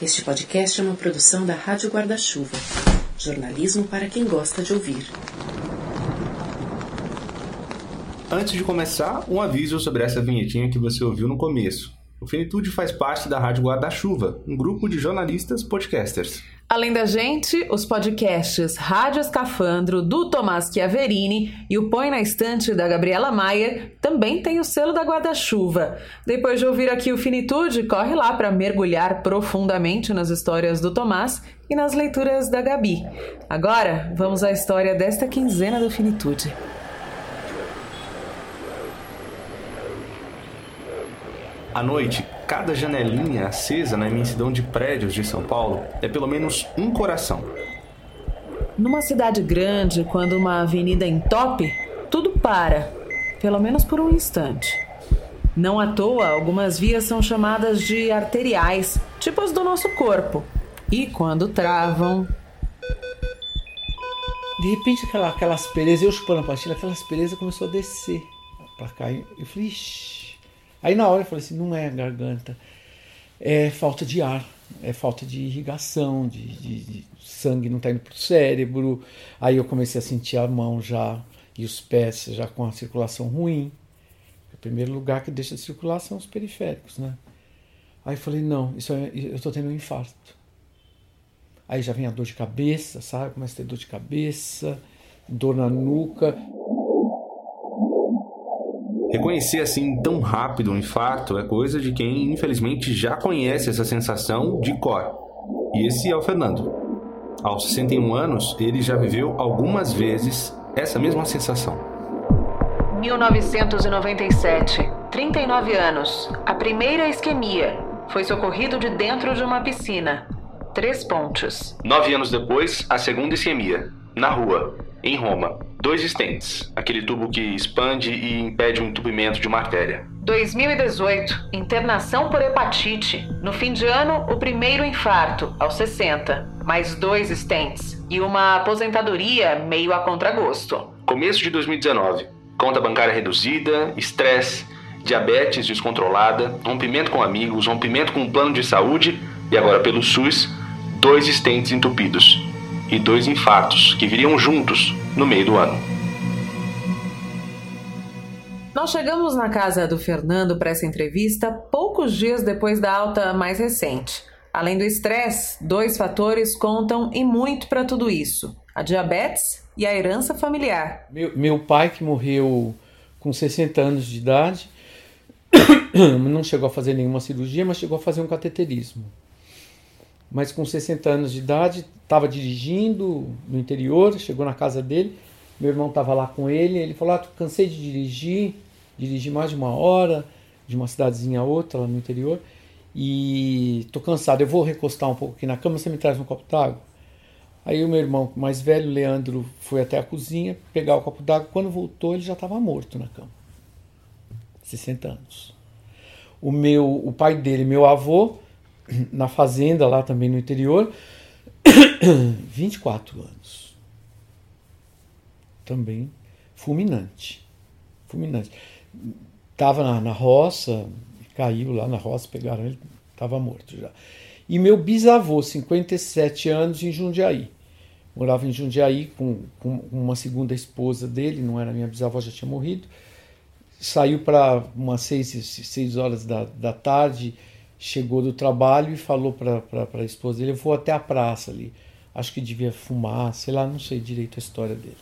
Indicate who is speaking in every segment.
Speaker 1: Este podcast é uma produção da Rádio Guarda-Chuva. Jornalismo para quem gosta de ouvir.
Speaker 2: Antes de começar, um aviso sobre essa vinhetinha que você ouviu no começo. O Finitude faz parte da Rádio Guarda-Chuva, um grupo de jornalistas podcasters.
Speaker 3: Além da gente, os podcasts Rádio Escafandro, do Tomás Chiaverini e o Põe na Estante, da Gabriela Maia, também tem o selo da Guarda-Chuva. Depois de ouvir aqui o Finitude, corre lá para mergulhar profundamente nas histórias do Tomás e nas leituras da Gabi. Agora, vamos à história desta quinzena do Finitude.
Speaker 2: À noite, cada janelinha acesa na imensidão de prédios de São Paulo é pelo menos um coração.
Speaker 3: Numa cidade grande, quando uma avenida entope, tudo para, pelo menos por um instante. Não à toa, algumas vias são chamadas de arteriais, tipo as do nosso corpo. E quando travam.
Speaker 4: De repente, aquela, aquelas perezas, eu chupando a pastilha, aquelas perezas começou a descer pra cá. Eu falei, Ixi. Aí na hora eu falei assim, não é garganta, é falta de ar, é falta de irrigação, de, de, de sangue não está indo para o cérebro. Aí eu comecei a sentir a mão já e os pés já com a circulação ruim. O primeiro lugar que deixa de circular são os periféricos, né? Aí eu falei, não, isso é, eu estou tendo um infarto. Aí já vem a dor de cabeça, sabe? Começa a ter dor de cabeça, dor na nuca.
Speaker 2: Reconhecer assim tão rápido um infarto é coisa de quem infelizmente já conhece essa sensação de cor. E esse é o Fernando. Aos 61 anos, ele já viveu algumas vezes essa mesma sensação.
Speaker 3: 1997, 39 anos. A primeira isquemia. Foi socorrido de dentro de uma piscina. Três pontos.
Speaker 2: Nove anos depois, a segunda isquemia. Na rua, em Roma. Dois stents, aquele tubo que expande e impede o entupimento de uma artéria.
Speaker 3: 2018, internação por hepatite. No fim de ano, o primeiro infarto, aos 60. Mais dois stents e uma aposentadoria meio a contragosto.
Speaker 2: Começo de 2019, conta bancária reduzida, estresse, diabetes descontrolada, rompimento com amigos, rompimento com o plano de saúde e agora pelo SUS, dois stents entupidos e dois infartos que viriam juntos no meio do ano.
Speaker 3: Nós chegamos na casa do Fernando para essa entrevista poucos dias depois da alta mais recente. Além do estresse, dois fatores contam e muito para tudo isso: a diabetes e a herança familiar.
Speaker 4: Meu, meu pai, que morreu com 60 anos de idade, não chegou a fazer nenhuma cirurgia, mas chegou a fazer um cateterismo mas com 60 anos de idade, estava dirigindo no interior, chegou na casa dele, meu irmão estava lá com ele, ele falou, ah, cansei de dirigir, dirigi mais de uma hora, de uma cidadezinha a outra, lá no interior, e tô cansado, eu vou recostar um pouco aqui na cama, você me traz um copo d'água? Aí o meu irmão mais velho, Leandro, foi até a cozinha pegar o copo d'água, quando voltou ele já estava morto na cama, 60 anos. O meu, o pai dele, meu avô, na fazenda lá também no interior, 24 anos. Também fulminante. Fulminante. Tava na, na roça, caiu lá na roça, pegaram ele, estava morto já. E meu bisavô, 57 anos, em Jundiaí. Morava em Jundiaí com, com uma segunda esposa dele, não era minha bisavó, já tinha morrido. Saiu para umas seis, seis horas da, da tarde, chegou do trabalho e falou para a esposa dele: Eu vou até a praça ali. Acho que devia fumar, sei lá, não sei direito a história dele.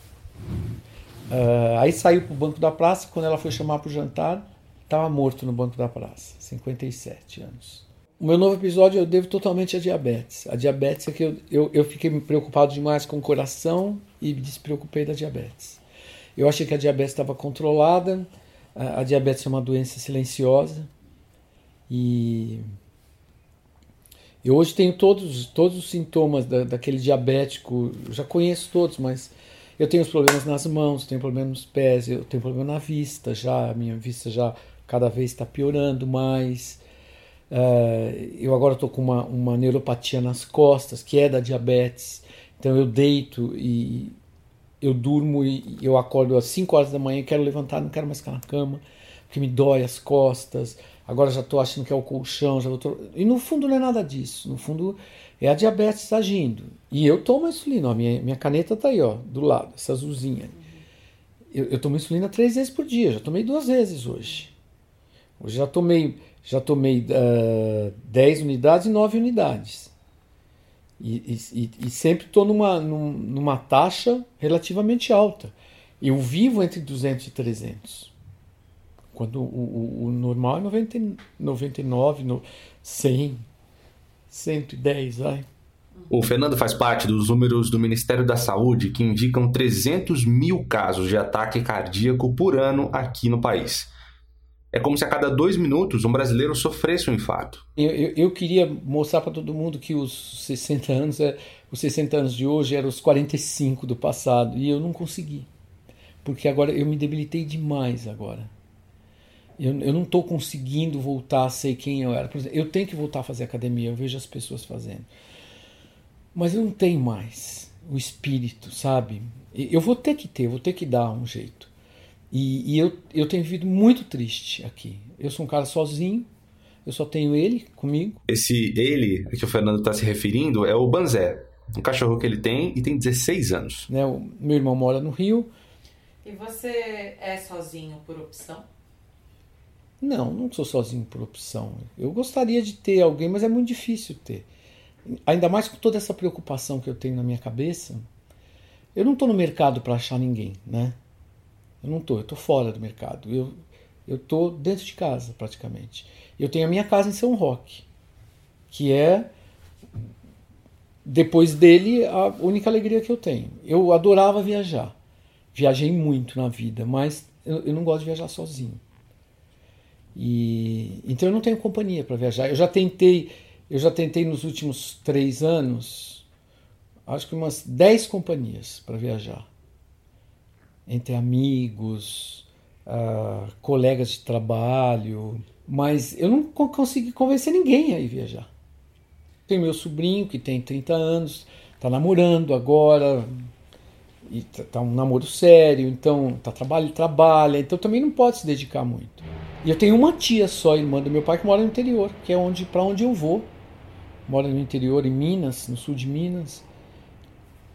Speaker 4: Uh, aí saiu para o banco da praça. Quando ela foi chamar para o jantar, estava morto no banco da praça, 57 anos. O meu novo episódio eu devo totalmente à diabetes. A diabetes é que eu, eu, eu fiquei preocupado demais com o coração e me despreocupei da diabetes. Eu achei que a diabetes estava controlada. A, a diabetes é uma doença silenciosa e eu hoje tenho todos, todos os sintomas da, daquele diabético, já conheço todos, mas eu tenho os problemas nas mãos, tenho problemas nos pés, eu tenho problema na vista já, a minha vista já cada vez está piorando mais. Uh, eu agora estou com uma, uma neuropatia nas costas, que é da diabetes, então eu deito e eu durmo e eu acordo às 5 horas da manhã, quero levantar, não quero mais ficar na cama, porque me dói as costas agora já estou achando que é o colchão, já tô... e no fundo não é nada disso. No fundo é a diabetes agindo. E eu tomo insulina, ó, minha, minha caneta está aí, ó, do lado, essa azulzinha. Eu, eu tomo insulina três vezes por dia, já tomei duas vezes hoje. Hoje já tomei, já tomei uh, 10 unidades e 9 unidades. E, e, e sempre estou numa, numa taxa relativamente alta. Eu vivo entre 200 e 300. Quando o, o, o normal é 90, 99, no, 100, 110, vai.
Speaker 2: O Fernando faz parte dos números do Ministério da Saúde que indicam 300 mil casos de ataque cardíaco por ano aqui no país. É como se a cada dois minutos um brasileiro sofresse um infarto.
Speaker 4: Eu, eu, eu queria mostrar para todo mundo que os 60 anos, é, os 60 anos de hoje eram os 45 do passado e eu não consegui, porque agora eu me debilitei demais agora. Eu, eu não estou conseguindo voltar a ser quem eu era. Por exemplo, eu tenho que voltar a fazer academia, eu vejo as pessoas fazendo. Mas eu não tenho mais o espírito, sabe? Eu vou ter que ter, vou ter que dar um jeito. E, e eu, eu tenho vivido muito triste aqui. Eu sou um cara sozinho, eu só tenho ele comigo.
Speaker 2: Esse ele a que o Fernando está se referindo é o Banzé, um cachorro que ele tem e tem 16 anos.
Speaker 4: Né, o meu irmão mora no Rio.
Speaker 3: E você é sozinho por opção?
Speaker 4: Não, não sou sozinho por opção. Eu gostaria de ter alguém, mas é muito difícil ter. Ainda mais com toda essa preocupação que eu tenho na minha cabeça. Eu não estou no mercado para achar ninguém, né? Eu não estou, eu estou fora do mercado. Eu estou dentro de casa, praticamente. Eu tenho a minha casa em São Roque, que é, depois dele, a única alegria que eu tenho. Eu adorava viajar. Viajei muito na vida, mas eu, eu não gosto de viajar sozinho. E, então eu não tenho companhia para viajar. Eu já tentei, eu já tentei nos últimos três anos, acho que umas dez companhias para viajar entre amigos, uh, colegas de trabalho, mas eu não consegui convencer ninguém a ir viajar. Tem meu sobrinho que tem 30 anos, está namorando agora, e tá, um namoro sério, então tá trabalho, trabalha, então também não pode se dedicar muito. E eu tenho uma tia só, irmã do meu pai, que mora no interior, que é onde para onde eu vou. Mora no interior, em Minas, no sul de Minas.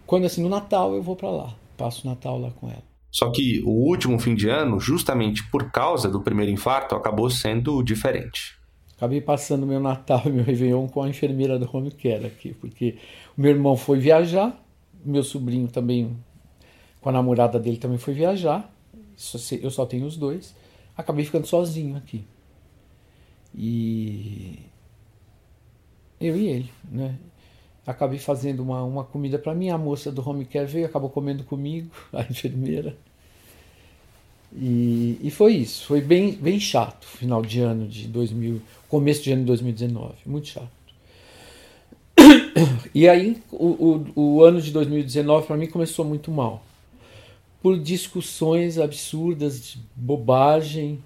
Speaker 4: Quando assim no Natal eu vou para lá, passo o Natal lá com ela.
Speaker 2: Só que o último fim de ano, justamente por causa do primeiro infarto, acabou sendo diferente.
Speaker 4: Acabei passando meu Natal e meu Réveillon com a enfermeira do home care aqui, porque o meu irmão foi viajar, meu sobrinho também, com a namorada dele também foi viajar, eu só tenho os dois, acabei ficando sozinho aqui. E eu e ele, né? acabei fazendo uma, uma comida para mim. A moça do home care veio, acabou comendo comigo, a enfermeira. E, e foi isso. Foi bem, bem chato final de ano de 2000, começo de ano de 2019. Muito chato. E aí, o, o, o ano de 2019 para mim começou muito mal. Por discussões absurdas, de bobagem,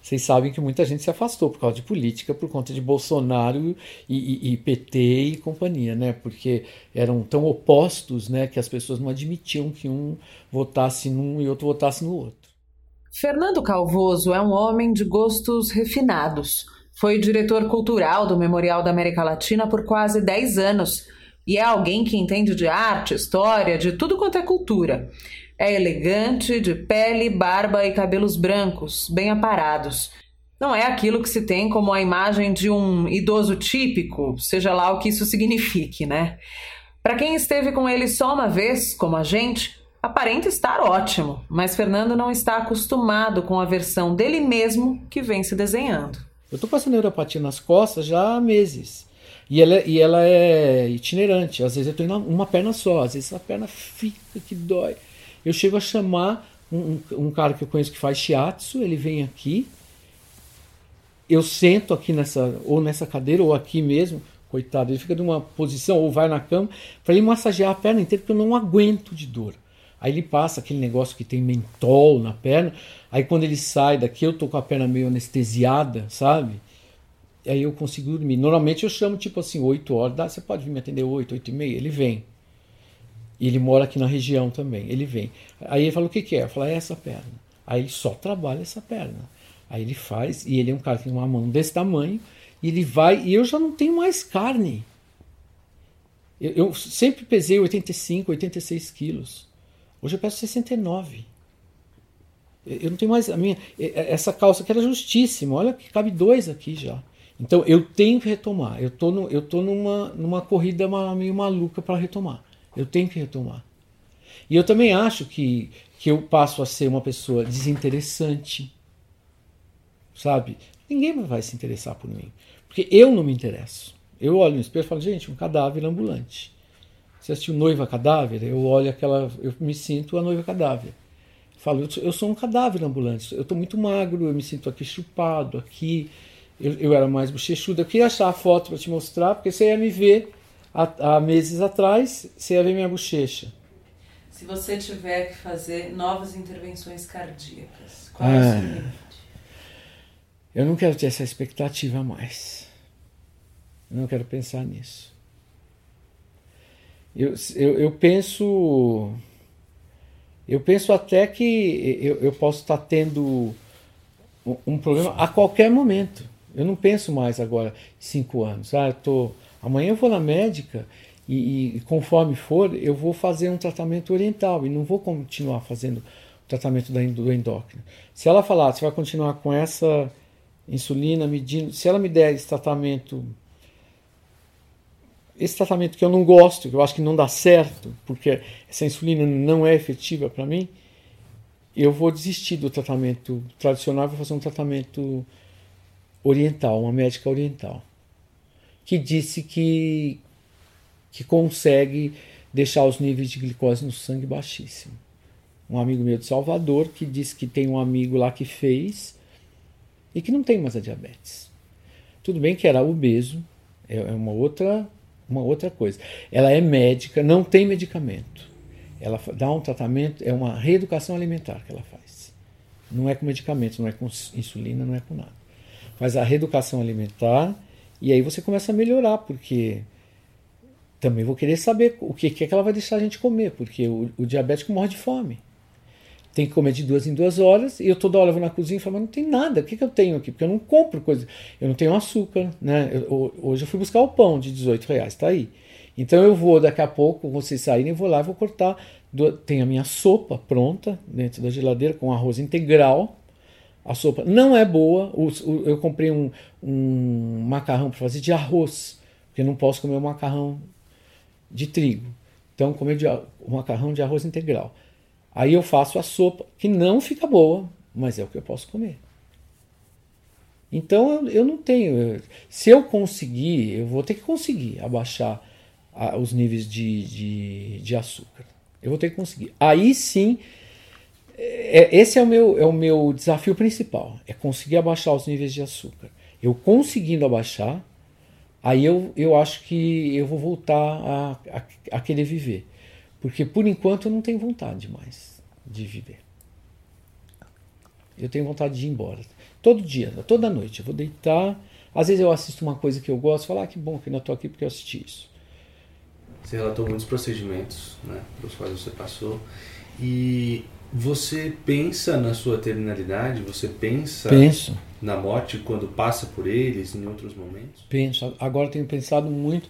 Speaker 4: vocês sabem que muita gente se afastou por causa de política, por conta de Bolsonaro e, e, e, PT e companhia, né? Porque eram tão opostos, né? Que as pessoas não admitiam que um votasse num e outro votasse no outro.
Speaker 3: Fernando Calvoso é um homem de gostos refinados. Foi diretor cultural do Memorial da América Latina por quase 10 anos e é alguém que entende de arte, história, de tudo quanto é cultura. É elegante, de pele, barba e cabelos brancos, bem aparados. Não é aquilo que se tem como a imagem de um idoso típico, seja lá o que isso signifique, né? Para quem esteve com ele só uma vez, como a gente, aparenta estar ótimo, mas Fernando não está acostumado com a versão dele mesmo que vem se desenhando.
Speaker 4: Eu estou passando neuropatia nas costas já há meses. E ela, e ela é itinerante. Às vezes eu tenho uma perna só, às vezes a perna fica que dói eu chego a chamar um, um, cara que eu conheço que faz shiatsu, ele vem aqui, eu sento aqui nessa, ou nessa cadeira, ou aqui mesmo, coitado, ele fica numa posição, ou vai na cama, para ele massagear a perna inteira, porque eu não aguento de dor. Aí ele passa aquele negócio que tem mentol na perna, aí quando ele sai daqui, eu tô com a perna meio anestesiada, sabe? Aí eu consigo dormir. Normalmente eu chamo tipo assim, 8 horas, dá, você pode vir me atender 8, 8 e meia? Ele vem. E ele mora aqui na região também. Ele vem. Aí ele fala: o que, que é? Eu falo: é essa perna. Aí ele só trabalha essa perna. Aí ele faz, e ele é um cara que tem uma mão desse tamanho, e ele vai, e eu já não tenho mais carne. Eu, eu sempre pesei 85, 86 quilos. Hoje eu peso 69. Eu não tenho mais. A minha, essa calça que era justíssima, olha que cabe dois aqui já. Então eu tenho que retomar. Eu tô, no, eu tô numa, numa corrida meio maluca para retomar. Eu tenho que retomar. E eu também acho que, que eu passo a ser uma pessoa desinteressante. Sabe? Ninguém vai se interessar por mim. Porque eu não me interesso. Eu olho no espelho e falo, gente, um cadáver ambulante. Você assistiu Noiva Cadáver? Eu olho aquela. Eu me sinto a noiva cadáver. Eu falo, eu sou um cadáver ambulante. Eu estou muito magro, eu me sinto aqui chupado, aqui. Eu, eu era mais bochechudo. Eu queria achar a foto para te mostrar, porque você ia me ver há, há meses atrás, você ia ver minha bochecha.
Speaker 3: Se você tiver que fazer novas intervenções cardíacas, qual é o seu ah. limite?
Speaker 4: Eu não quero ter essa expectativa mais. Eu não quero pensar nisso. Eu, eu, eu penso. Eu penso até que eu, eu posso estar tendo um problema a qualquer momento. Eu não penso mais agora cinco anos. Ah, eu tô, amanhã eu vou na médica e, e, conforme for, eu vou fazer um tratamento oriental e não vou continuar fazendo o tratamento da, do endócrino. Se ela falar, você vai continuar com essa insulina medindo, se ela me der esse tratamento, esse tratamento que eu não gosto, que eu acho que não dá certo, porque essa insulina não é efetiva para mim, eu vou desistir do tratamento tradicional vou fazer um tratamento oriental, uma médica oriental, que disse que, que consegue deixar os níveis de glicose no sangue baixíssimo. Um amigo meu de Salvador que disse que tem um amigo lá que fez e que não tem mais a diabetes. Tudo bem que era obeso, é, é uma outra, uma outra coisa. Ela é médica, não tem medicamento. Ela dá um tratamento, é uma reeducação alimentar que ela faz. Não é com medicamento, não é com insulina, não é com nada faz a reeducação alimentar e aí você começa a melhorar, porque também vou querer saber o que, que é que ela vai deixar a gente comer, porque o, o diabético morre de fome. Tem que comer de duas em duas horas, e eu toda hora vou na cozinha e falo, mas não tem nada, o que, que eu tenho aqui? Porque eu não compro coisa, eu não tenho açúcar, né? Eu, hoje eu fui buscar o pão de 18 reais, tá aí. Então eu vou, daqui a pouco, vocês saírem, vou lá e vou cortar. Tem a minha sopa pronta dentro da geladeira com arroz integral, a sopa não é boa. Eu comprei um, um macarrão para fazer de arroz, porque não posso comer um macarrão de trigo. Então, comer de, um macarrão de arroz integral. Aí eu faço a sopa, que não fica boa, mas é o que eu posso comer. Então eu, eu não tenho. Se eu conseguir, eu vou ter que conseguir abaixar a, os níveis de, de, de açúcar. Eu vou ter que conseguir. Aí sim é, esse é o, meu, é o meu desafio principal, é conseguir abaixar os níveis de açúcar. Eu conseguindo abaixar, aí eu, eu acho que eu vou voltar a, a, a querer viver. Porque por enquanto eu não tenho vontade mais de viver. Eu tenho vontade de ir embora. Todo dia, toda noite. Eu vou deitar. Às vezes eu assisto uma coisa que eu gosto falo, ah, que bom que ainda estou aqui porque eu assisti isso.
Speaker 2: Você relatou muitos procedimentos né, pelos quais você passou. E você pensa na sua terminalidade? Você pensa
Speaker 4: Penso.
Speaker 2: na morte quando passa por eles, em outros momentos?
Speaker 4: Penso. Agora tenho pensado muito.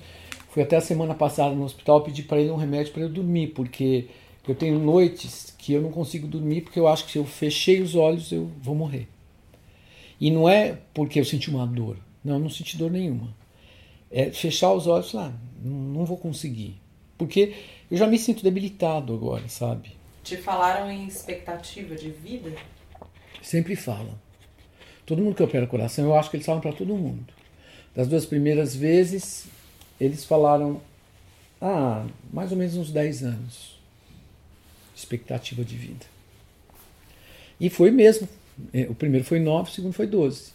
Speaker 4: Fui até a semana passada no hospital pedir para ele um remédio para eu dormir, porque eu tenho noites que eu não consigo dormir porque eu acho que se eu fechei os olhos eu vou morrer. E não é porque eu senti uma dor. Não, eu não senti dor nenhuma. É fechar os olhos lá, não, não vou conseguir. Porque eu já me sinto debilitado agora, sabe?
Speaker 3: Te falaram em expectativa de vida?
Speaker 4: Sempre falam. Todo mundo que opera coração, eu acho que eles falam para todo mundo. Das duas primeiras vezes, eles falaram, ah, mais ou menos uns 10 anos. Expectativa de vida. E foi mesmo. É, o primeiro foi 9, o segundo foi 12.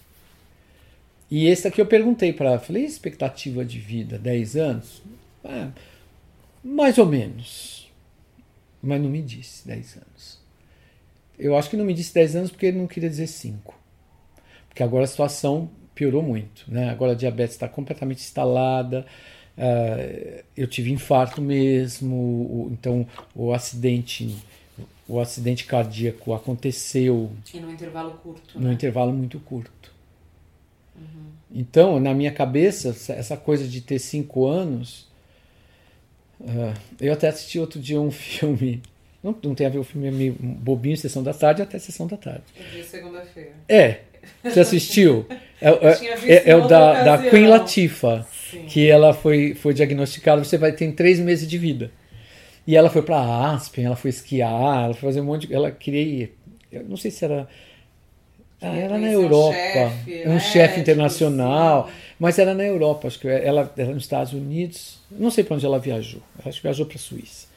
Speaker 4: E esse aqui eu perguntei para ela, falei, expectativa de vida, 10 anos? Ah, mais ou menos mas não me disse 10 anos. Eu acho que não me disse 10 anos porque ele não queria dizer 5. Porque agora a situação piorou muito. Né? Agora a diabetes está completamente instalada. Uh, eu tive infarto mesmo, então o acidente o acidente cardíaco aconteceu.
Speaker 3: E no intervalo curto.
Speaker 4: Num
Speaker 3: né?
Speaker 4: intervalo muito curto. Uhum. Então, na minha cabeça, essa coisa de ter cinco anos. Uh, eu até assisti outro dia um filme. Não, não tem a ver, o filme é meio bobinho, sessão da tarde até sessão da tarde.
Speaker 3: Segunda-feira.
Speaker 4: É. Você assistiu? É, é, é, é o da, da Queen Latifah, Sim. que ela foi, foi diagnosticada, você vai ter três meses de vida. E ela foi para Aspen, ela foi esquiar, ela foi fazer um monte de. Ela queria ir. Eu não sei se era. Ah, era na Europa. Um chefe, um chefe internacional. Tipo assim. Mas era na Europa, acho que ela era nos Estados Unidos. Não sei para onde ela viajou. Acho que viajou para a Suíça.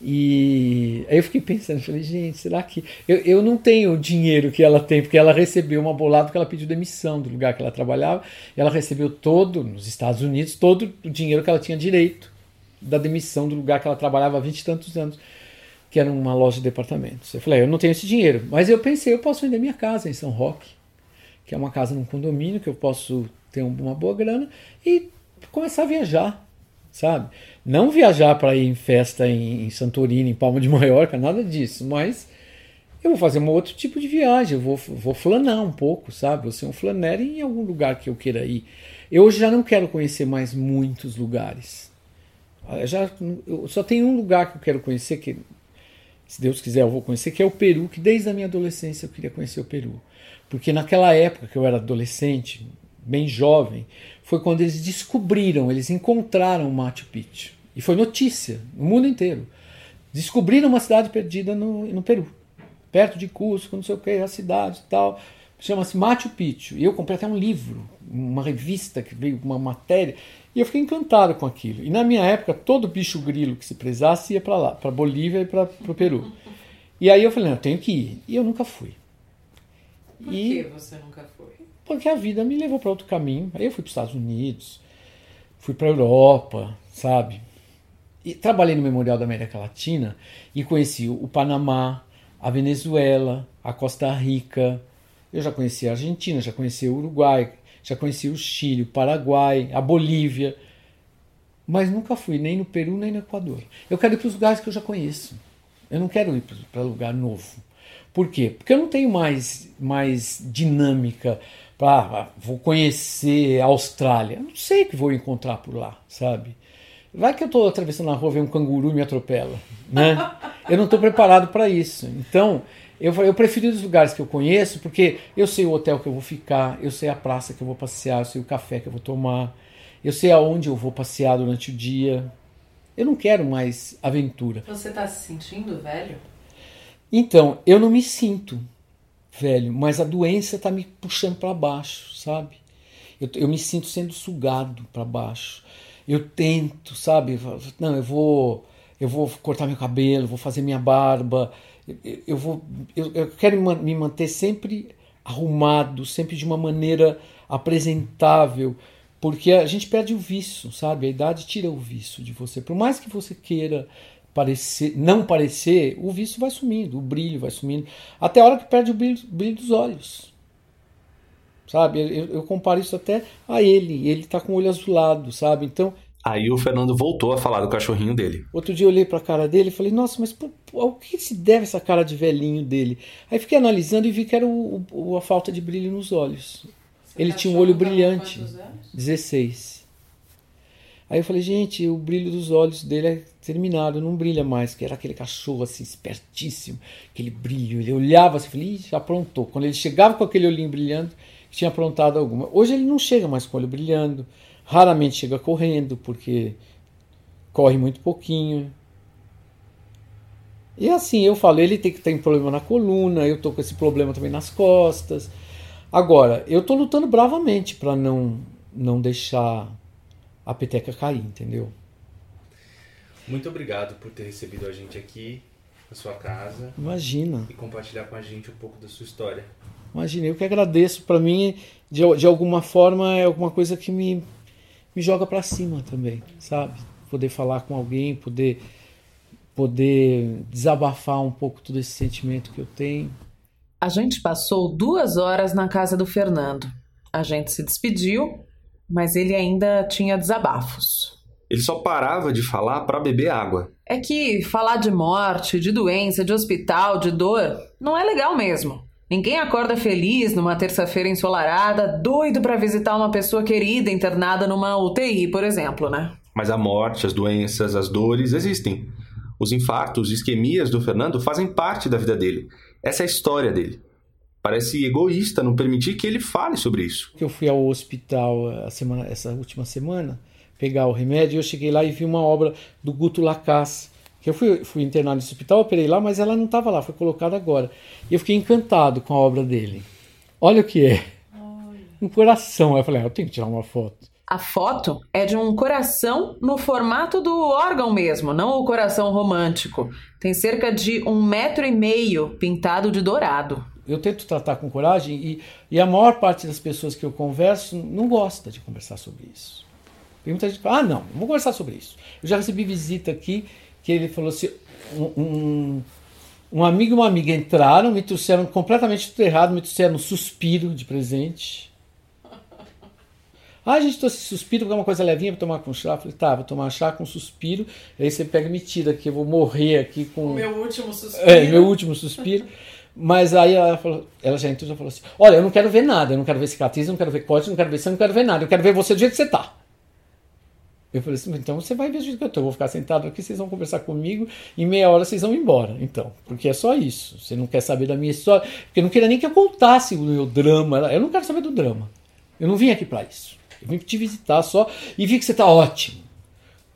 Speaker 4: E aí eu fiquei pensando, falei, gente, será que. Eu, eu não tenho o dinheiro que ela tem, porque ela recebeu uma bolada porque ela pediu demissão do lugar que ela trabalhava. E ela recebeu todo, nos Estados Unidos, todo o dinheiro que ela tinha direito da demissão do lugar que ela trabalhava há vinte e tantos anos, que era uma loja de departamentos. Eu falei, eu não tenho esse dinheiro, mas eu pensei, eu posso vender minha casa em São Roque, que é uma casa num condomínio que eu posso ter uma boa grana e começar a viajar, sabe? Não viajar para ir em festa em, Santorini, em Palma de Maiorca, nada disso, mas eu vou fazer um outro tipo de viagem, eu vou, vou flanar um pouco, sabe? Vou ser um flanero em algum lugar que eu queira ir. Eu hoje já não quero conhecer mais muitos lugares. Eu já, eu só tem um lugar que eu quero conhecer, que se Deus quiser eu vou conhecer, que é o Peru, que desde a minha adolescência eu queria conhecer o Peru. Porque naquela época que eu era adolescente, bem jovem, foi quando eles descobriram, eles encontraram Machu Picchu. E foi notícia no mundo inteiro. Descobriram uma cidade perdida no, no Peru, perto de Cusco, não sei o que, a cidade e tal. Chama-se Machu Picchu. E eu comprei até um livro, uma revista que veio uma matéria. E eu fiquei encantado com aquilo. E na minha época, todo bicho grilo que se prezasse ia para lá, para Bolívia e para o Peru. E aí eu falei, não, eu tenho que ir. E eu nunca fui.
Speaker 3: Por e... que você nunca foi?
Speaker 4: Porque a vida me levou para outro caminho. Aí eu fui para os Estados Unidos, fui para a Europa, sabe? E trabalhei no Memorial da América Latina e conheci o Panamá, a Venezuela, a Costa Rica. Eu já conheci a Argentina, já conheci o Uruguai, já conheci o Chile, o Paraguai, a Bolívia, mas nunca fui nem no Peru nem no Equador. Eu quero ir para os lugares que eu já conheço. Eu não quero ir para lugar novo. Por quê? Porque eu não tenho mais, mais dinâmica para ah, vou conhecer a Austrália. Eu não sei o que vou encontrar por lá, sabe? Vai que eu estou atravessando a rua, vem um canguru e me atropela, né? Eu não estou preparado para isso. Então, eu, eu prefiro os lugares que eu conheço, porque eu sei o hotel que eu vou ficar, eu sei a praça que eu vou passear, eu sei o café que eu vou tomar, eu sei aonde eu vou passear durante o dia. Eu não quero mais aventura.
Speaker 3: Você está se sentindo velho?
Speaker 4: Então, eu não me sinto velho, mas a doença está me puxando para baixo, sabe? Eu, eu me sinto sendo sugado para baixo. Eu tento, sabe? Não, eu vou, eu vou cortar meu cabelo, vou fazer minha barba, eu vou eu, eu quero me manter sempre arrumado, sempre de uma maneira apresentável, porque a gente perde o vício, sabe? A idade tira o vício de você. Por mais que você queira parecer, não parecer, o vício vai sumindo, o brilho vai sumindo, até a hora que perde o brilho, brilho dos olhos. Sabe? Eu, eu comparo isso até a ele. Ele está com o olho azulado, sabe? Então,
Speaker 2: Aí o Fernando voltou a falar do cachorrinho dele.
Speaker 4: Outro dia eu olhei para a cara dele e falei, nossa, mas pô, ao que se deve essa cara de velhinho dele? Aí fiquei analisando e vi que era o, o, a falta de brilho nos olhos. Você Ele tinha um olho brilhante. 16. Aí eu falei, gente, o brilho dos olhos dele é terminado, não brilha mais, que era aquele cachorro assim, espertíssimo, aquele brilho. Ele olhava assim, falei, já aprontou. Quando ele chegava com aquele olhinho brilhando, tinha aprontado alguma. Hoje ele não chega mais com o olho brilhando Raramente chega correndo, porque corre muito pouquinho. E assim, eu falo, ele tem que ter um problema na coluna, eu tô com esse problema também nas costas. Agora, eu tô lutando bravamente para não não deixar a peteca cair, entendeu?
Speaker 2: Muito obrigado por ter recebido a gente aqui na sua casa.
Speaker 4: Imagina.
Speaker 2: E compartilhar com a gente um pouco da sua história.
Speaker 4: Imagina, eu que agradeço. Para mim, de, de alguma forma, é alguma coisa que me me joga para cima também, sabe? Poder falar com alguém, poder poder desabafar um pouco todo esse sentimento que eu tenho.
Speaker 3: A gente passou duas horas na casa do Fernando. A gente se despediu, mas ele ainda tinha desabafos.
Speaker 2: Ele só parava de falar para beber água.
Speaker 3: É que falar de morte, de doença, de hospital, de dor, não é legal mesmo. Ninguém acorda feliz numa terça-feira ensolarada, doido para visitar uma pessoa querida internada numa UTI, por exemplo, né?
Speaker 2: Mas a morte, as doenças, as dores existem. Os infartos, isquemias do Fernando fazem parte da vida dele. Essa é a história dele. Parece egoísta não permitir que ele fale sobre isso.
Speaker 4: Eu fui ao hospital a semana, essa última semana pegar o remédio. Eu cheguei lá e vi uma obra do Guto Lacasse. Eu fui, fui internado nesse hospital, operei lá, mas ela não estava lá, foi colocada agora. E eu fiquei encantado com a obra dele. Olha o que é. Um coração. Aí eu falei, ah, eu tenho que tirar uma foto.
Speaker 3: A foto é de um coração no formato do órgão mesmo, não o coração romântico. Tem cerca de um metro e meio pintado de dourado.
Speaker 4: Eu tento tratar com coragem e, e a maior parte das pessoas que eu converso não gosta de conversar sobre isso. Tem muita gente que fala, ah, não, vamos conversar sobre isso. Eu já recebi visita aqui que ele falou assim, um, um, um amigo e uma amiga entraram, me trouxeram completamente tudo errado, me trouxeram um suspiro de presente. Ah, a gente trouxe suspiro porque é uma coisa levinha para tomar com chá. Eu falei, tá, vou tomar chá com suspiro. Aí você pega e me tira aqui, eu vou morrer aqui com.
Speaker 3: O meu último suspiro.
Speaker 4: É, meu último suspiro. Mas aí ela falou, ela já entrou já falou assim: Olha, eu não quero ver nada, eu não quero ver cicatriz, eu não quero ver corte, eu não quero ver sangue, eu não quero ver nada, eu quero ver você do jeito que você tá. Eu falei assim, então você vai ver do jeito que eu tô, eu vou ficar sentado aqui, vocês vão conversar comigo, em meia hora vocês vão embora. Então, porque é só isso. Você não quer saber da minha história, porque não queria nem que eu contasse o meu drama. Eu não quero saber do drama. Eu não vim aqui para isso. Eu vim te visitar só e vi que você tá ótimo.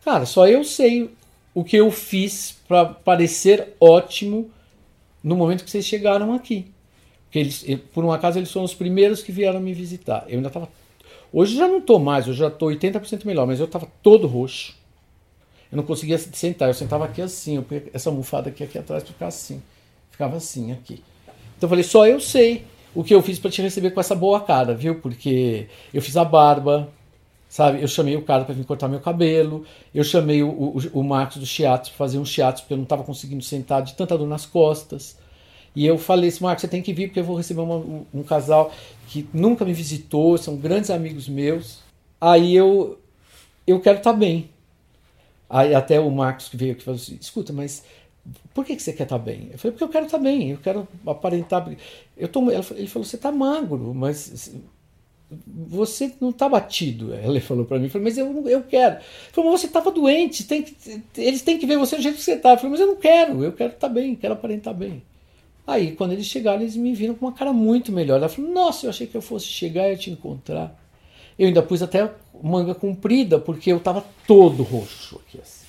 Speaker 4: Cara, só eu sei o que eu fiz para parecer ótimo no momento que vocês chegaram aqui. Porque eles, por um acaso, eles foram os primeiros que vieram me visitar. Eu ainda estava Hoje já não estou mais, eu já estou 80% melhor, mas eu estava todo roxo. Eu não conseguia sentar, eu sentava aqui assim, eu essa almofada aqui, aqui atrás ficava assim. Ficava assim aqui. Então eu falei, só eu sei o que eu fiz para te receber com essa boa cara, viu? Porque eu fiz a barba, sabe? Eu chamei o cara para vir cortar meu cabelo, eu chamei o, o, o Marcos do Chiatos para fazer um Chiatos porque eu não estava conseguindo sentar de tanta dor nas costas. E eu falei assim, Marcos, você tem que vir porque eu vou receber uma, um, casal que nunca me visitou, são grandes amigos meus. Aí eu, eu quero estar tá bem. Aí até o Marcos que veio aqui falou assim, escuta, mas por que, que você quer estar tá bem? Eu falei, porque eu quero estar tá bem, eu quero aparentar. Eu tô, ele falou, você está magro, mas você não está batido. Ele falou para mim, falei, mas eu, eu quero. Ele falou, mas você estava doente, tem que, eles têm que ver você do jeito que você está. Eu falei, mas eu não quero, eu quero estar bem, quero aparentar bem. Aí, quando eles chegaram, eles me viram com uma cara muito melhor. Ela falou: Nossa, eu achei que eu fosse chegar e te encontrar. Eu ainda pus até manga comprida, porque eu estava todo roxo aqui assim.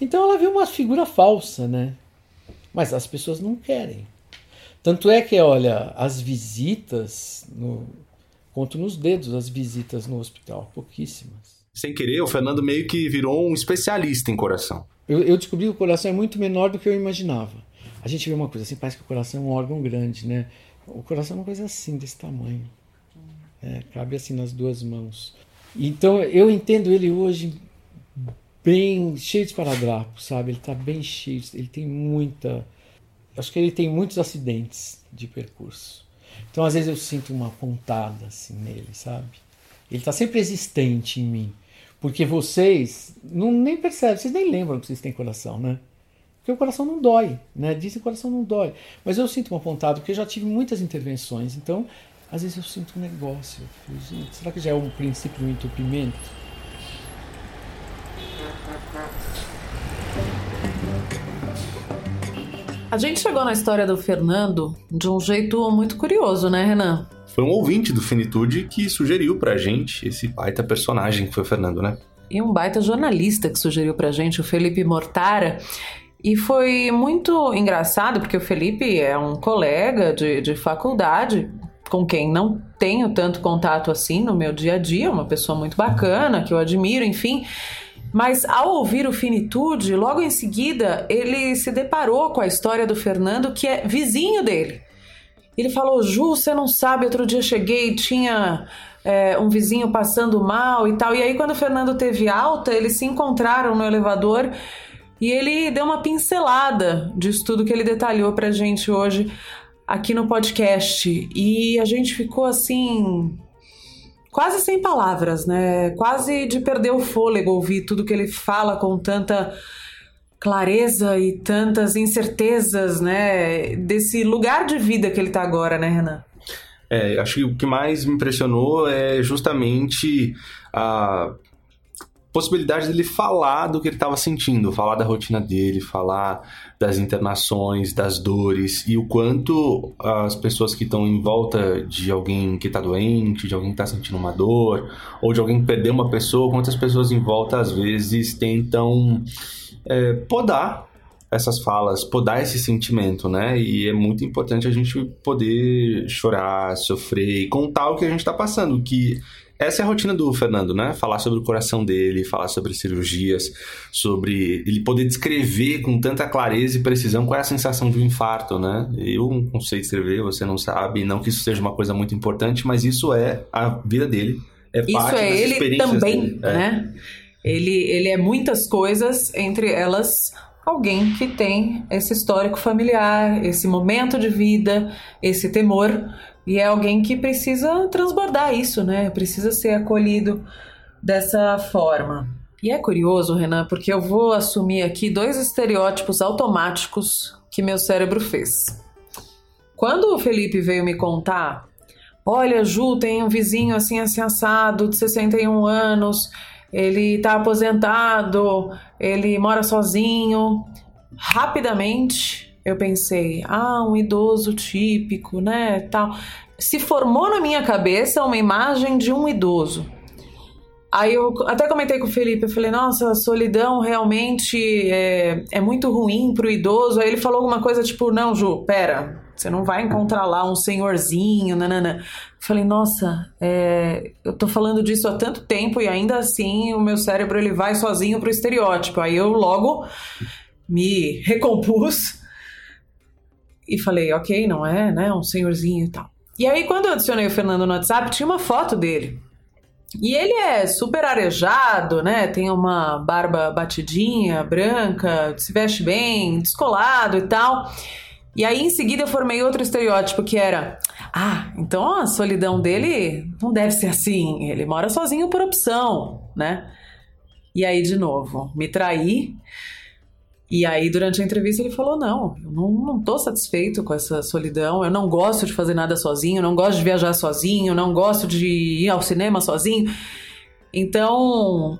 Speaker 4: Então ela viu uma figura falsa, né? Mas as pessoas não querem. Tanto é que, olha, as visitas, no, conto nos dedos as visitas no hospital, pouquíssimas.
Speaker 2: Sem querer, o Fernando meio que virou um especialista em coração.
Speaker 4: Eu, eu descobri que o coração é muito menor do que eu imaginava. A gente vê uma coisa assim, parece que o coração é um órgão grande, né? O coração é uma coisa assim, desse tamanho. É, cabe assim nas duas mãos. Então eu entendo ele hoje bem cheio de esparadrapo, sabe? Ele está bem cheio, ele tem muita. Acho que ele tem muitos acidentes de percurso. Então às vezes eu sinto uma pontada assim nele, sabe? Ele está sempre existente em mim. Porque vocês não nem percebem, vocês nem lembram que vocês têm coração, né? Porque o coração não dói, né? Dizem que o coração não dói. Mas eu sinto uma pontada, porque eu já tive muitas intervenções. Então, às vezes eu sinto um negócio. Falo, gente, será que já é um princípio do entupimento?
Speaker 3: A gente chegou na história do Fernando de um jeito muito curioso, né, Renan?
Speaker 2: Foi um ouvinte do Finitude que sugeriu pra gente esse baita personagem que foi o Fernando, né?
Speaker 3: E um baita jornalista que sugeriu pra gente, o Felipe Mortara. E foi muito engraçado, porque o Felipe é um colega de, de faculdade, com quem não tenho tanto contato assim no meu dia a dia, uma pessoa muito bacana, que eu admiro, enfim. Mas ao ouvir o Finitude, logo em seguida, ele se deparou com a história do Fernando, que é vizinho dele. Ele falou: Ju, você não sabe, outro dia cheguei tinha é, um vizinho passando mal e tal. E aí, quando o Fernando teve alta, eles se encontraram no elevador e ele deu uma pincelada disso tudo que ele detalhou pra gente hoje aqui no podcast. E a gente ficou assim quase sem palavras, né? Quase de perder o fôlego ouvir tudo que ele fala com tanta clareza e tantas incertezas, né? Desse lugar de vida que ele tá agora, né, Renan?
Speaker 2: É, acho que o que mais me impressionou é justamente a possibilidade dele falar do que ele estava sentindo, falar da rotina dele, falar das internações, das dores e o quanto as pessoas que estão em volta de alguém que está doente, de alguém que está sentindo uma dor, ou de alguém que perdeu uma pessoa, quantas pessoas em volta às vezes tentam é, podar essas falas, podar esse sentimento, né? E é muito importante a gente poder chorar, sofrer e contar o que a gente está passando, que essa é a rotina do Fernando, né? Falar sobre o coração dele, falar sobre cirurgias, sobre ele poder descrever com tanta clareza e precisão qual é a sensação de um infarto, né? Eu não sei descrever, você não sabe, não que isso seja uma coisa muito importante, mas isso é a vida dele. É
Speaker 3: isso parte é ele também, dele. É. né? Ele, ele é muitas coisas, entre elas alguém que tem esse histórico familiar, esse momento de vida, esse temor e é alguém que precisa transbordar isso, né? Precisa ser acolhido dessa forma. E é curioso, Renan, porque eu vou assumir aqui dois estereótipos automáticos que meu cérebro fez. Quando o Felipe veio me contar, olha, Ju tem um vizinho assim, assim assado, de 61 anos, ele tá aposentado, ele mora sozinho. Rapidamente eu pensei, ah, um idoso típico, né, tal. Se formou na minha cabeça uma imagem de um idoso. Aí eu até comentei com o Felipe, eu falei, nossa, a solidão realmente é, é muito ruim pro idoso. Aí ele falou alguma coisa tipo, não, Ju, pera, você não vai encontrar lá um senhorzinho, nanana. Falei, nossa, é, eu tô falando disso há tanto tempo e ainda assim o meu cérebro ele vai sozinho pro estereótipo. Aí eu logo me recompus e falei, ok, não é, né? Um senhorzinho e tal. E aí, quando eu adicionei o Fernando no WhatsApp, tinha uma foto dele. E ele é super arejado, né? Tem uma barba batidinha, branca, se veste bem, descolado e tal. E aí, em seguida, eu formei outro estereótipo que era: ah, então a solidão dele não deve ser assim. Ele mora sozinho por opção, né? E aí, de novo, me traí. E aí, durante a entrevista, ele falou: Não, eu não, não tô satisfeito com essa solidão, eu não gosto de fazer nada sozinho, não gosto de viajar sozinho, não gosto de ir ao cinema sozinho. Então,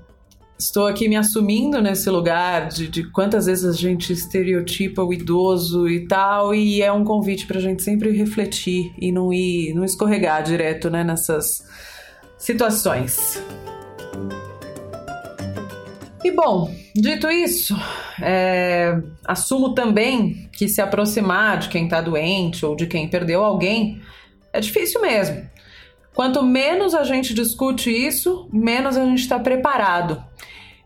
Speaker 3: estou aqui me assumindo nesse lugar de, de quantas vezes a gente estereotipa o idoso e tal, e é um convite para a gente sempre refletir e não ir, não escorregar direto né, nessas situações. E bom, dito isso, é, assumo também que se aproximar de quem está doente ou de quem perdeu alguém é difícil mesmo. Quanto menos a gente discute isso, menos a gente está preparado.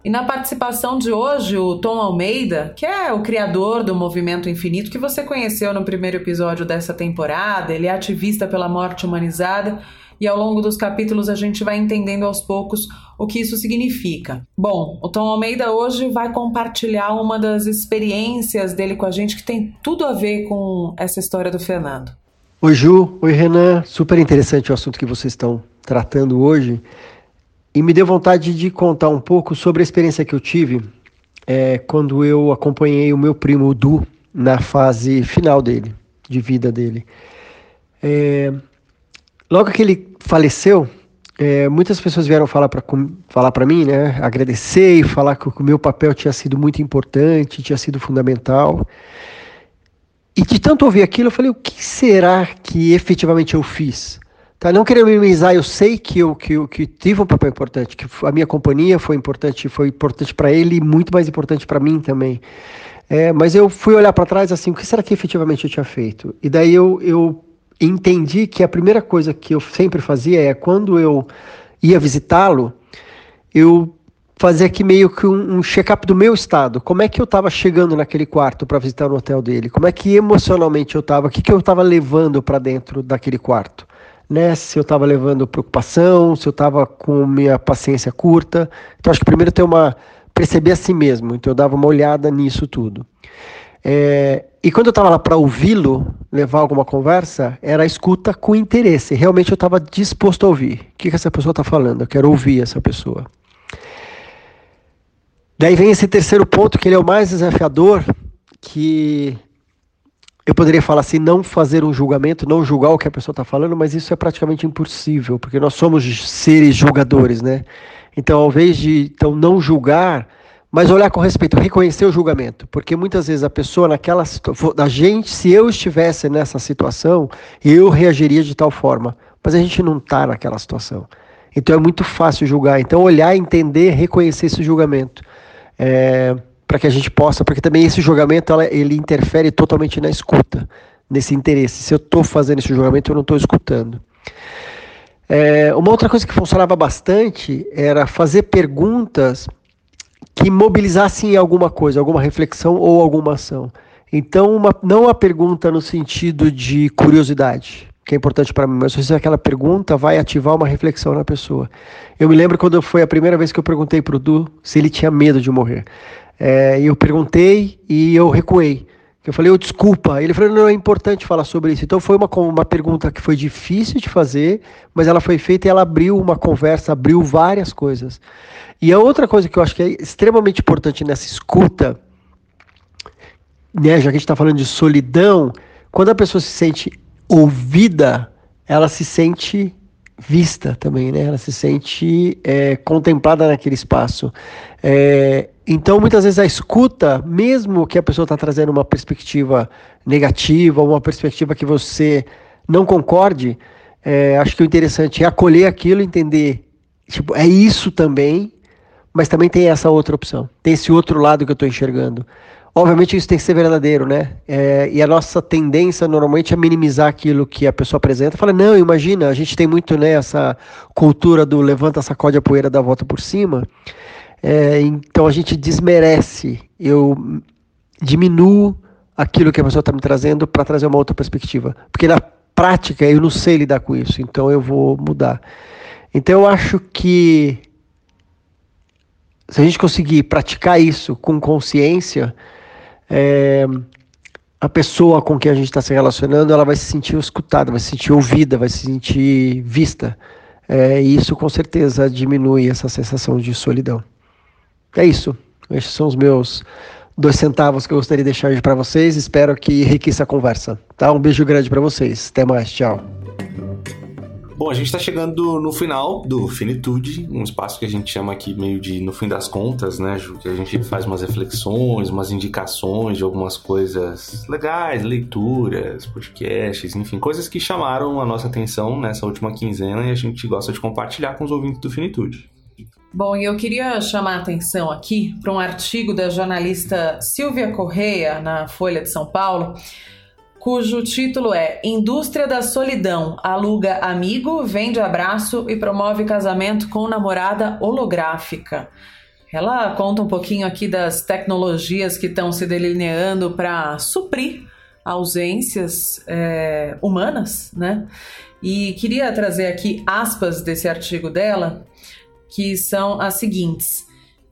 Speaker 3: E na participação de hoje, o Tom Almeida, que é o criador do Movimento Infinito, que você conheceu no primeiro episódio dessa temporada, ele é ativista pela morte humanizada e ao longo dos capítulos a gente vai entendendo aos poucos o que isso significa. Bom, o Tom Almeida hoje vai compartilhar uma das experiências dele com a gente que tem tudo a ver com essa história do Fernando.
Speaker 5: Oi Ju, oi Renan, super interessante o assunto que vocês estão tratando hoje e me deu vontade de contar um pouco sobre a experiência que eu tive é, quando eu acompanhei o meu primo Du na fase final dele, de vida dele. É, logo que ele faleceu, é, muitas pessoas vieram falar para falar para mim, né, agradecer e falar que o meu papel tinha sido muito importante, tinha sido fundamental. E de tanto ouvir aquilo, eu falei, o que será que efetivamente eu fiz? Tá, não querendo minimizar, eu sei que eu, que que tive um papel importante, que a minha companhia foi importante, foi importante para ele e muito mais importante para mim também. É, mas eu fui olhar para trás assim, o que será que efetivamente eu tinha feito? E daí eu, eu entendi que a primeira coisa que eu sempre fazia é quando eu ia visitá-lo, eu fazia aqui meio que um, um check-up do meu estado. Como é que eu estava chegando naquele quarto para visitar no hotel dele? Como é que emocionalmente eu estava? O que, que eu estava levando para dentro daquele quarto? Né? Se eu estava levando preocupação, se eu estava com minha paciência curta. Então acho que primeiro ter uma perceber a si mesmo. Então eu dava uma olhada nisso tudo. É, e quando eu estava lá para ouvi-lo, levar alguma conversa, era escuta com interesse. Realmente eu estava disposto a ouvir. O que, que essa pessoa está falando? Eu quero ouvir essa pessoa. Daí vem esse terceiro ponto, que ele é o mais desafiador, que eu poderia falar assim, não fazer um julgamento, não julgar o que a pessoa está falando, mas isso é praticamente impossível, porque nós somos seres julgadores, né? Então, ao invés de então, não julgar, mas olhar com respeito, reconhecer o julgamento, porque muitas vezes a pessoa naquela situação, a gente, se eu estivesse nessa situação, eu reagiria de tal forma, mas a gente não está naquela situação. Então é muito fácil julgar. Então olhar, entender, reconhecer esse julgamento, é, para que a gente possa, porque também esse julgamento ela, ele interfere totalmente na escuta, nesse interesse. Se eu estou fazendo esse julgamento, eu não estou escutando. É, uma outra coisa que funcionava bastante era fazer perguntas que mobilizassem alguma coisa, alguma reflexão ou alguma ação. Então, uma, não a pergunta no sentido de curiosidade, que é importante para mim, mas se aquela pergunta vai ativar uma reflexão na pessoa. Eu me lembro quando foi a primeira vez que eu perguntei para o Du se ele tinha medo de morrer. É, eu perguntei e eu recuei. Eu falei, oh, desculpa. Ele falou, não, é importante falar sobre isso. Então foi uma, uma pergunta que foi difícil de fazer, mas ela foi feita e ela abriu uma conversa, abriu várias coisas. E a outra coisa que eu acho que é extremamente importante nessa escuta, né, já que a gente está falando de solidão, quando a pessoa se sente ouvida, ela se sente vista também, né? Ela se sente é, contemplada naquele espaço. É, então, muitas vezes a escuta, mesmo que a pessoa está trazendo uma perspectiva negativa, uma perspectiva que você não concorde, é, acho que o interessante é acolher aquilo, entender, tipo, é isso também, mas também tem essa outra opção, tem esse outro lado que eu estou enxergando. Obviamente isso tem que ser verdadeiro, né? É, e a nossa tendência normalmente é minimizar aquilo que a pessoa apresenta. Fala, não, imagina, a gente tem muito né, essa cultura do levanta, sacode a poeira, dá volta por cima. É, então a gente desmerece, eu diminuo aquilo que a pessoa está me trazendo para trazer uma outra perspectiva. Porque na prática eu não sei lidar com isso, então eu vou mudar. Então eu acho que se a gente conseguir praticar isso com consciência, é, a pessoa com quem a gente está se relacionando, ela vai se sentir escutada, vai se sentir ouvida, vai se sentir vista. É, e isso com certeza diminui essa sensação de solidão. É isso. Esses são os meus dois centavos que eu gostaria de deixar hoje para vocês. Espero que enriqueça a conversa. Tá? Um beijo grande para vocês. Até mais. Tchau.
Speaker 2: Bom, a gente está chegando no final do Finitude, um espaço que a gente chama aqui meio de no fim das contas, né, Ju? Que a gente faz umas reflexões, umas indicações de algumas coisas legais, leituras, podcasts, enfim, coisas que chamaram a nossa atenção nessa última quinzena e a gente gosta de compartilhar com os ouvintes do Finitude.
Speaker 3: Bom, eu queria chamar a atenção aqui para um artigo da jornalista Silvia Correia, na Folha de São Paulo, cujo título é Indústria da Solidão aluga amigo, vende abraço e promove casamento com namorada holográfica. Ela conta um pouquinho aqui das tecnologias que estão se delineando para suprir ausências é, humanas, né? E queria trazer aqui aspas desse artigo dela, que são as seguintes.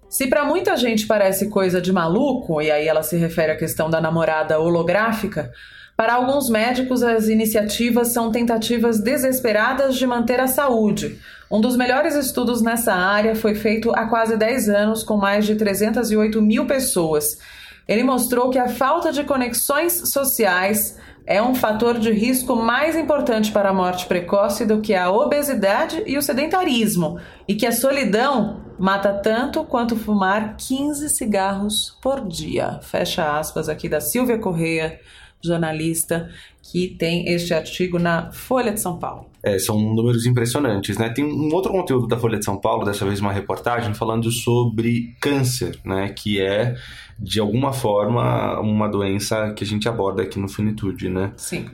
Speaker 3: Se para muita gente parece coisa de maluco, e aí ela se refere à questão da namorada holográfica, para alguns médicos, as iniciativas são tentativas desesperadas de manter a saúde. Um dos melhores estudos nessa área foi feito há quase 10 anos, com mais de 308 mil pessoas. Ele mostrou que a falta de conexões sociais é um fator de risco mais importante para a morte precoce do que a obesidade e o sedentarismo, e que a solidão mata tanto quanto fumar 15 cigarros por dia. Fecha aspas aqui da Silvia Correia jornalista que tem este artigo na Folha de São Paulo.
Speaker 2: É, são números impressionantes, né? Tem um outro conteúdo da Folha de São Paulo, dessa vez uma reportagem falando sobre câncer, né? Que é de alguma forma uma doença que a gente aborda aqui no Finitude, né?
Speaker 3: Sim.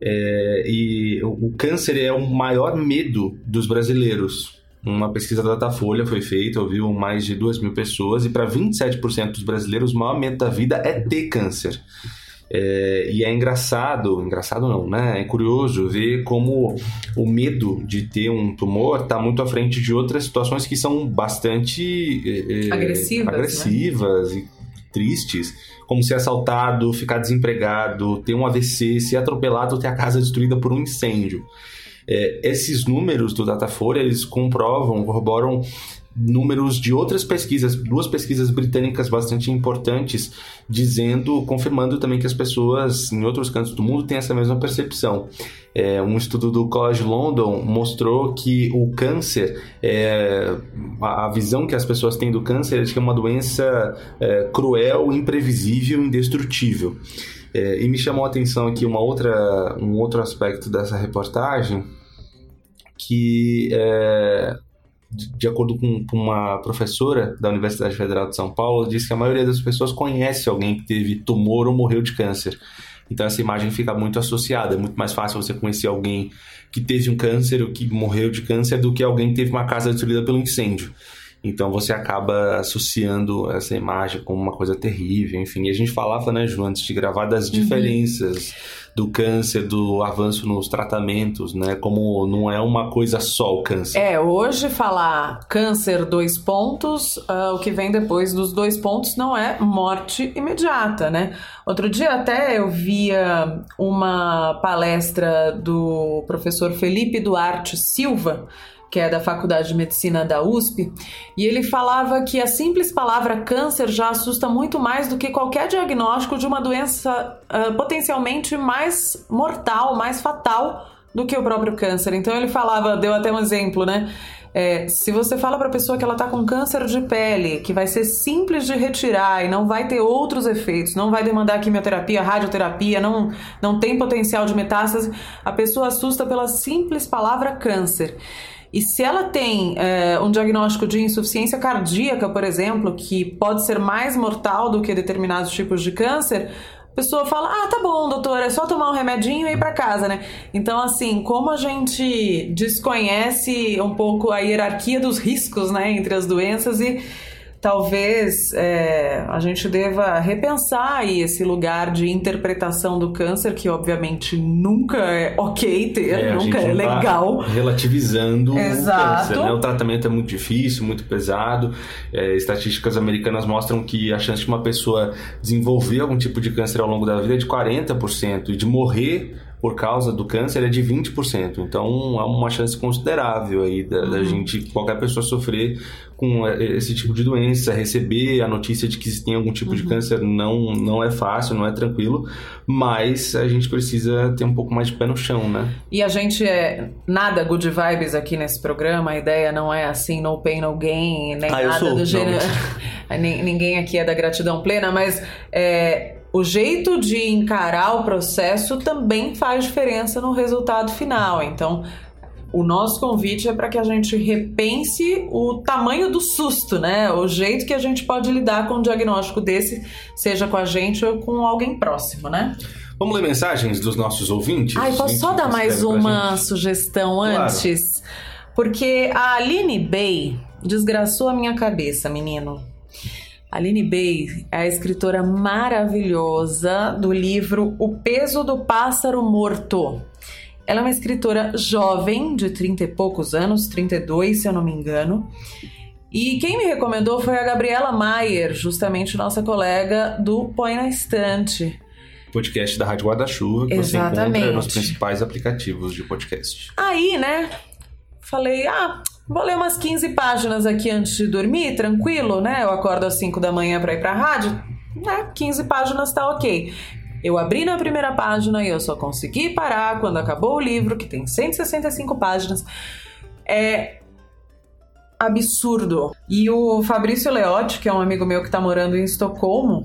Speaker 2: É, e o câncer é o maior medo dos brasileiros. Uma pesquisa da Datafolha foi feita, ouviu mais de 2 mil pessoas, e para 27% dos brasileiros, o maior medo da vida é ter câncer. É, e é engraçado, engraçado não, né? É curioso ver como o medo de ter um tumor está muito à frente de outras situações que são bastante
Speaker 3: é, agressivas,
Speaker 2: agressivas
Speaker 3: né?
Speaker 2: e tristes, como ser assaltado, ficar desempregado, ter um AVC, ser atropelado, ter a casa destruída por um incêndio. É, esses números do Datafolha, eles comprovam, corroboram números de outras pesquisas, duas pesquisas britânicas bastante importantes, dizendo, confirmando também que as pessoas em outros cantos do mundo têm essa mesma percepção. É, um estudo do College London mostrou que o câncer, é, a visão que as pessoas têm do câncer é de que é uma doença é, cruel, imprevisível, indestrutível. É, e me chamou a atenção aqui uma outra, um outro aspecto dessa reportagem, que é, de acordo com, uma professora da Universidade Federal de São Paulo, diz que a maioria das pessoas conhece alguém que teve tumor ou morreu de câncer. Então essa imagem fica muito associada. É muito mais fácil você conhecer alguém que teve um câncer ou que morreu de câncer do que alguém que teve uma casa destruída pelo incêndio. Então você acaba associando essa imagem como uma coisa terrível, enfim. E a gente falava, né, Ju, antes de gravar, das uhum. diferenças do câncer, do avanço nos tratamentos, né? Como não é uma coisa só o câncer.
Speaker 3: É, hoje falar câncer dois pontos, uh, o que vem depois dos dois pontos não é morte imediata, né? Outro dia até eu via uma palestra do professor Felipe Duarte Silva, que é da Faculdade de Medicina da USP, e ele falava que a simples palavra câncer já assusta muito mais do que qualquer diagnóstico de uma doença uh, potencialmente mais mortal, mais fatal do que o próprio câncer. Então ele falava, deu até um exemplo, né? É, se você fala para a pessoa que ela está com câncer de pele, que vai ser simples de retirar e não vai ter outros efeitos, não vai demandar quimioterapia, radioterapia, não, não tem potencial de metástase, a pessoa assusta pela simples palavra câncer. E se ela tem é, um diagnóstico de insuficiência cardíaca, por exemplo, que pode ser mais mortal do que determinados tipos de câncer, a pessoa fala: Ah, tá bom, doutor, é só tomar um remedinho e ir para casa, né? Então, assim, como a gente desconhece um pouco a hierarquia dos riscos, né, entre as doenças e talvez é, a gente deva repensar aí esse lugar de interpretação do câncer, que obviamente nunca é ok ter, é, nunca é tá legal.
Speaker 2: Tá relativizando Exato. o câncer, né? O tratamento é muito difícil, muito pesado. É, estatísticas americanas mostram que a chance de uma pessoa desenvolver algum tipo de câncer ao longo da vida é de 40% e de morrer por causa do câncer é de 20%. Então há uma chance considerável aí da, da uhum. gente, qualquer pessoa sofrer com esse tipo de doença, receber a notícia de que se tem algum tipo uhum. de câncer não, não é fácil, não é tranquilo, mas a gente precisa ter um pouco mais de pé no chão, né?
Speaker 3: E a gente é nada good vibes aqui nesse programa, a ideia não é assim, no pain, no gain, nem ah, nada do gênero. Ninguém aqui é da gratidão plena, mas é, o jeito de encarar o processo também faz diferença no resultado final. Então, o nosso convite é para que a gente repense o tamanho do susto, né? O jeito que a gente pode lidar com um diagnóstico desse, seja com a gente ou com alguém próximo, né?
Speaker 2: Vamos ler mensagens dos nossos ouvintes?
Speaker 3: Ai, posso só dar mais uma sugestão antes? Claro. Porque a Aline Bay desgraçou a minha cabeça, menino. Aline Bay é a escritora maravilhosa do livro O Peso do Pássaro Morto. Ela é uma escritora jovem, de 30 e poucos anos, 32 se eu não me engano. E quem me recomendou foi a Gabriela Maier, justamente nossa colega do Põe na Estante.
Speaker 2: Podcast da Rádio Guarda-Chuva, que Exatamente. você encontra nos principais aplicativos de podcast.
Speaker 3: Aí, né, falei, ah, Vou ler umas 15 páginas aqui antes de dormir, tranquilo, né? Eu acordo às 5 da manhã para ir pra rádio. Né? 15 páginas tá ok. Eu abri na primeira página e eu só consegui parar quando acabou o livro, que tem 165 páginas. É absurdo. E o Fabrício Leotti, que é um amigo meu que tá morando em Estocolmo,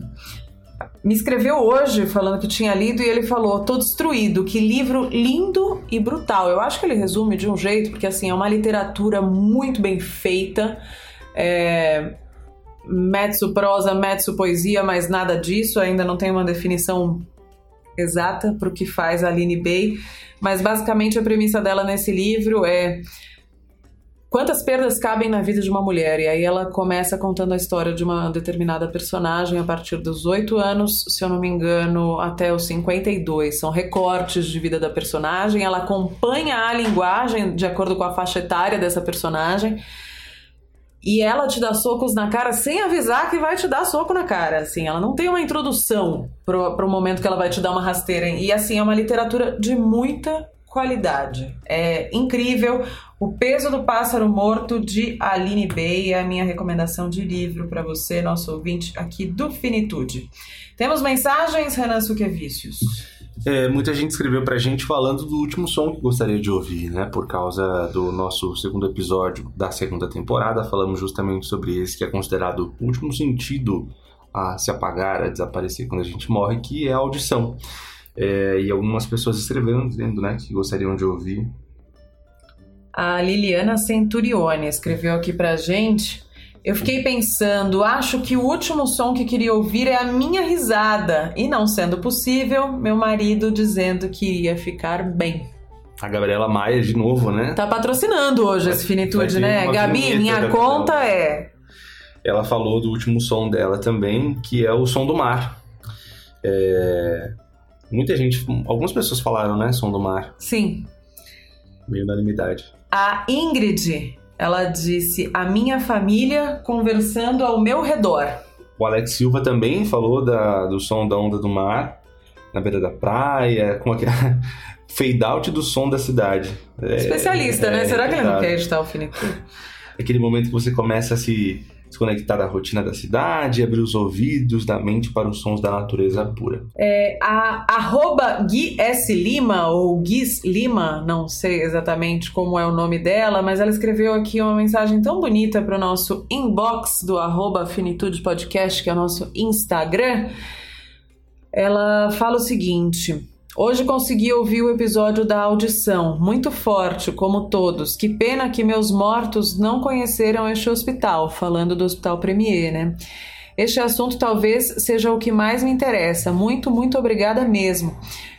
Speaker 3: me escreveu hoje falando que tinha lido e ele falou: tô destruído, que livro lindo e brutal. Eu acho que ele resume de um jeito, porque assim, é uma literatura muito bem feita. É... Metsu prosa, metsu poesia, mas nada disso, ainda não tem uma definição exata para o que faz a Aline Bay, mas basicamente a premissa dela nesse livro é Quantas perdas cabem na vida de uma mulher? E aí ela começa contando a história de uma determinada personagem a partir dos oito anos, se eu não me engano, até os 52. São recortes de vida da personagem. Ela acompanha a linguagem de acordo com a faixa etária dessa personagem. e ela te dá socos na cara sem avisar que vai te dar soco na cara. Assim, ela não tem uma introdução pro, pro momento que ela vai te dar uma rasteira. E assim, é uma literatura de muita qualidade. É incrível. O Peso do Pássaro Morto, de Aline Bey, é a minha recomendação de livro para você, nosso ouvinte aqui do Finitude. Temos mensagens, Renan Suquevicius?
Speaker 2: É, muita gente escreveu pra gente falando do último som que gostaria de ouvir, né? Por causa do nosso segundo episódio da segunda temporada, falamos justamente sobre esse que é considerado o último sentido a se apagar, a desaparecer quando a gente morre, que é a audição. É, e algumas pessoas escreveram dizendo né, que gostariam de ouvir.
Speaker 3: A Liliana Centurione escreveu aqui pra gente eu fiquei pensando, acho que o último som que queria ouvir é a minha risada. E não sendo possível, meu marido dizendo que iria ficar bem.
Speaker 2: A Gabriela Maia, de novo, né?
Speaker 3: Tá patrocinando hoje esse Finitude, né? Gabi, minha conta é.
Speaker 2: Ela falou do último som dela também, que é o som do mar. É... Muita gente, algumas pessoas falaram, né? Som do mar.
Speaker 3: Sim.
Speaker 2: Meio unanimidade.
Speaker 3: A Ingrid ela disse: A minha família conversando ao meu redor.
Speaker 2: O Alex Silva também falou da, do som da onda do mar, na beira da praia, com aquele fade out do som da cidade.
Speaker 3: É, Especialista, né? é, né? Será que ele não quer editar o finito?
Speaker 2: Aquele momento que você começa a se desconectar da rotina da cidade, abrir os ouvidos da mente para os sons da natureza pura.
Speaker 3: É, a arroba Gui S. Lima, ou Guis Lima, não sei exatamente como é o nome dela, mas ela escreveu aqui uma mensagem tão bonita para o nosso inbox do arroba Finitude Podcast, que é o nosso Instagram. Ela fala o seguinte. Hoje consegui ouvir o episódio da audição, muito forte, como todos. Que pena que meus mortos não conheceram este hospital, falando do Hospital Premier, né? Este assunto talvez seja o que mais me interessa. Muito, muito obrigada mesmo.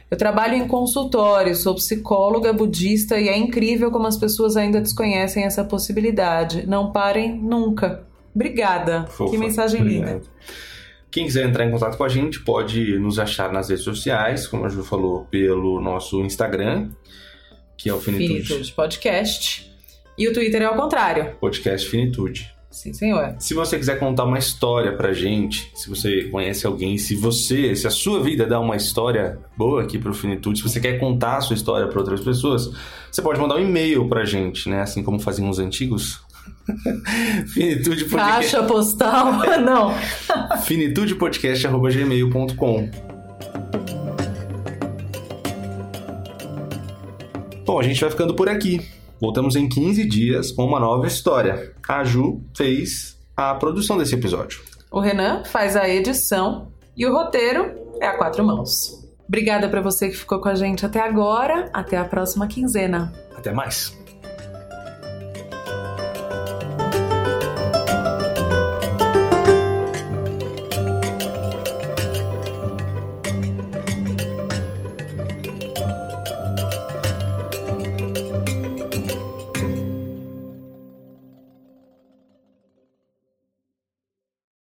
Speaker 3: Eu trabalho em consultório, sou psicóloga budista e é incrível como as pessoas ainda desconhecem essa possibilidade. Não parem nunca. Obrigada. Fofa, que mensagem obrigado.
Speaker 2: Quem quiser entrar em contato com a gente pode nos achar nas redes sociais, como a Ju falou, pelo nosso Instagram, que é o Finitude.
Speaker 3: Finitude Podcast. E o Twitter é ao contrário.
Speaker 2: Podcast Finitude.
Speaker 3: Sim, senhor.
Speaker 2: Se você quiser contar uma história pra gente, se você conhece alguém, se você, se a sua vida dá uma história boa aqui pro Finitude, se você quer contar a sua história para outras pessoas, você pode mandar um e-mail pra gente, né? Assim como faziam os antigos
Speaker 3: Finitude podcast. Caixa postal, não.
Speaker 2: finitudepodcast.gmail.com Bom, a gente vai ficando por aqui. Voltamos em 15 dias com uma nova história. A Ju fez a produção desse episódio.
Speaker 3: O Renan faz a edição e o roteiro é a quatro mãos. Obrigada para você que ficou com a gente até agora. Até a próxima quinzena.
Speaker 2: Até mais.